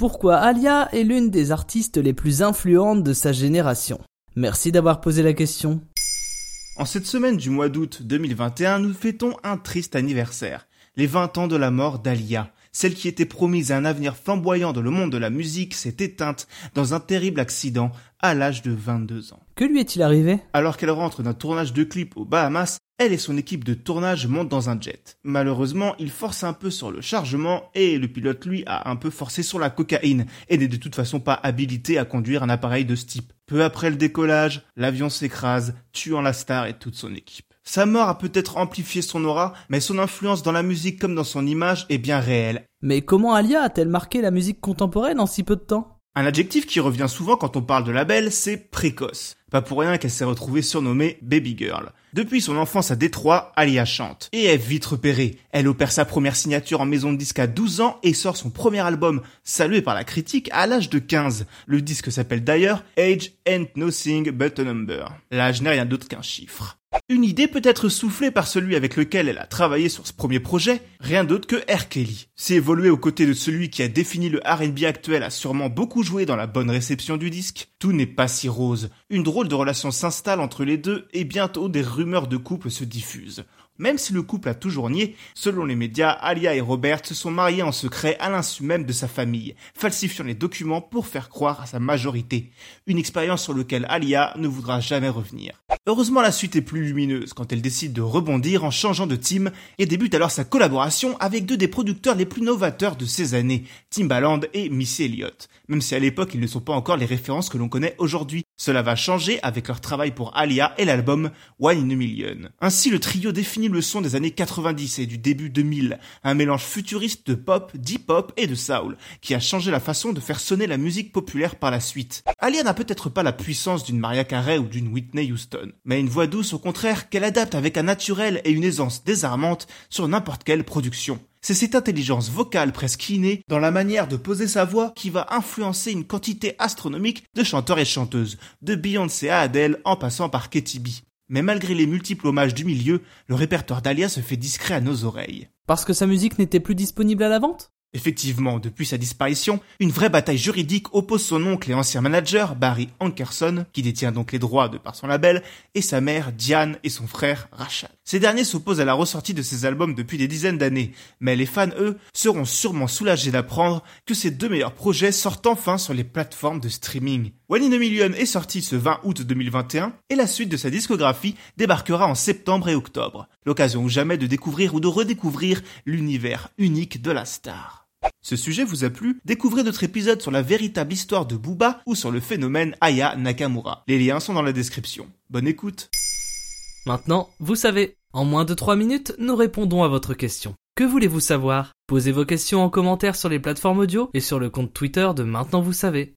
pourquoi Alia est l'une des artistes les plus influentes de sa génération. Merci d'avoir posé la question. En cette semaine du mois d'août 2021, nous fêtons un triste anniversaire. Les 20 ans de la mort d'Alia. Celle qui était promise à un avenir flamboyant dans le monde de la musique s'est éteinte dans un terrible accident à l'âge de 22 ans. Que lui est-il arrivé? Alors qu'elle rentre d'un tournage de clip aux Bahamas, elle et son équipe de tournage montent dans un jet. Malheureusement, il force un peu sur le chargement et le pilote lui a un peu forcé sur la cocaïne et n'est de toute façon pas habilité à conduire un appareil de ce type. Peu après le décollage, l'avion s'écrase, tuant la star et toute son équipe. Sa mort a peut-être amplifié son aura, mais son influence dans la musique comme dans son image est bien réelle. Mais comment Alia a-t-elle marqué la musique contemporaine en si peu de temps? Un adjectif qui revient souvent quand on parle de la c'est précoce. Pas pour rien qu'elle s'est retrouvée surnommée Baby Girl. Depuis son enfance à Détroit, Alia chante. Et est vite repérée. Elle opère sa première signature en maison de disque à 12 ans et sort son premier album, salué par la critique, à l'âge de 15. Le disque s'appelle d'ailleurs Age Ain't Nothing But a Number. L'âge n'est rien d'autre qu'un chiffre. Une idée peut être soufflée par celui avec lequel elle a travaillé sur ce premier projet, rien d'autre que R. Kelly. Si évoluer aux côtés de celui qui a défini le R&B actuel a sûrement beaucoup joué dans la bonne réception du disque, tout n'est pas si rose. Une drôle de relation s'installe entre les deux et bientôt des rumeurs de couple se diffusent. Même si le couple a toujours nié, selon les médias, Alia et Robert se sont mariés en secret à l'insu même de sa famille, falsifiant les documents pour faire croire à sa majorité. Une expérience sur laquelle Alia ne voudra jamais revenir. Heureusement, la suite est plus lumineuse quand elle décide de rebondir en changeant de team et débute alors sa collaboration avec deux des producteurs les plus novateurs de ces années, Timbaland et Missy Elliott. Même si à l'époque ils ne sont pas encore les références que l'on connaît aujourd'hui. Cela va changer avec leur travail pour Alia et l'album One in a Million. Ainsi, le trio définit le son des années 90 et du début 2000, un mélange futuriste de pop, d'hip-hop et de soul, qui a changé la façon de faire sonner la musique populaire par la suite. Alia n'a peut-être pas la puissance d'une Maria Carey ou d'une Whitney Houston, mais une voix douce au contraire qu'elle adapte avec un naturel et une aisance désarmante sur n'importe quelle production. C'est cette intelligence vocale presque innée dans la manière de poser sa voix qui va influencer une quantité astronomique de chanteurs et chanteuses, de Beyoncé à Adele en passant par Katy B. Mais malgré les multiples hommages du milieu, le répertoire d'Alia se fait discret à nos oreilles. Parce que sa musique n'était plus disponible à la vente? Effectivement, depuis sa disparition, une vraie bataille juridique oppose son oncle et ancien manager, Barry Ankerson, qui détient donc les droits de par son label, et sa mère, Diane, et son frère, Rachel. Ces derniers s'opposent à la ressortie de ses albums depuis des dizaines d'années, mais les fans, eux, seront sûrement soulagés d'apprendre que ces deux meilleurs projets sortent enfin sur les plateformes de streaming. One in a Million est sorti ce 20 août 2021, et la suite de sa discographie débarquera en septembre et octobre. L'occasion ou jamais de découvrir ou de redécouvrir l'univers unique de la star. Ce sujet vous a plu? Découvrez notre épisode sur la véritable histoire de Booba ou sur le phénomène Aya Nakamura. Les liens sont dans la description. Bonne écoute Maintenant, vous savez, en moins de 3 minutes, nous répondons à votre question. Que voulez-vous savoir? Posez vos questions en commentaire sur les plateformes audio et sur le compte Twitter de Maintenant vous savez.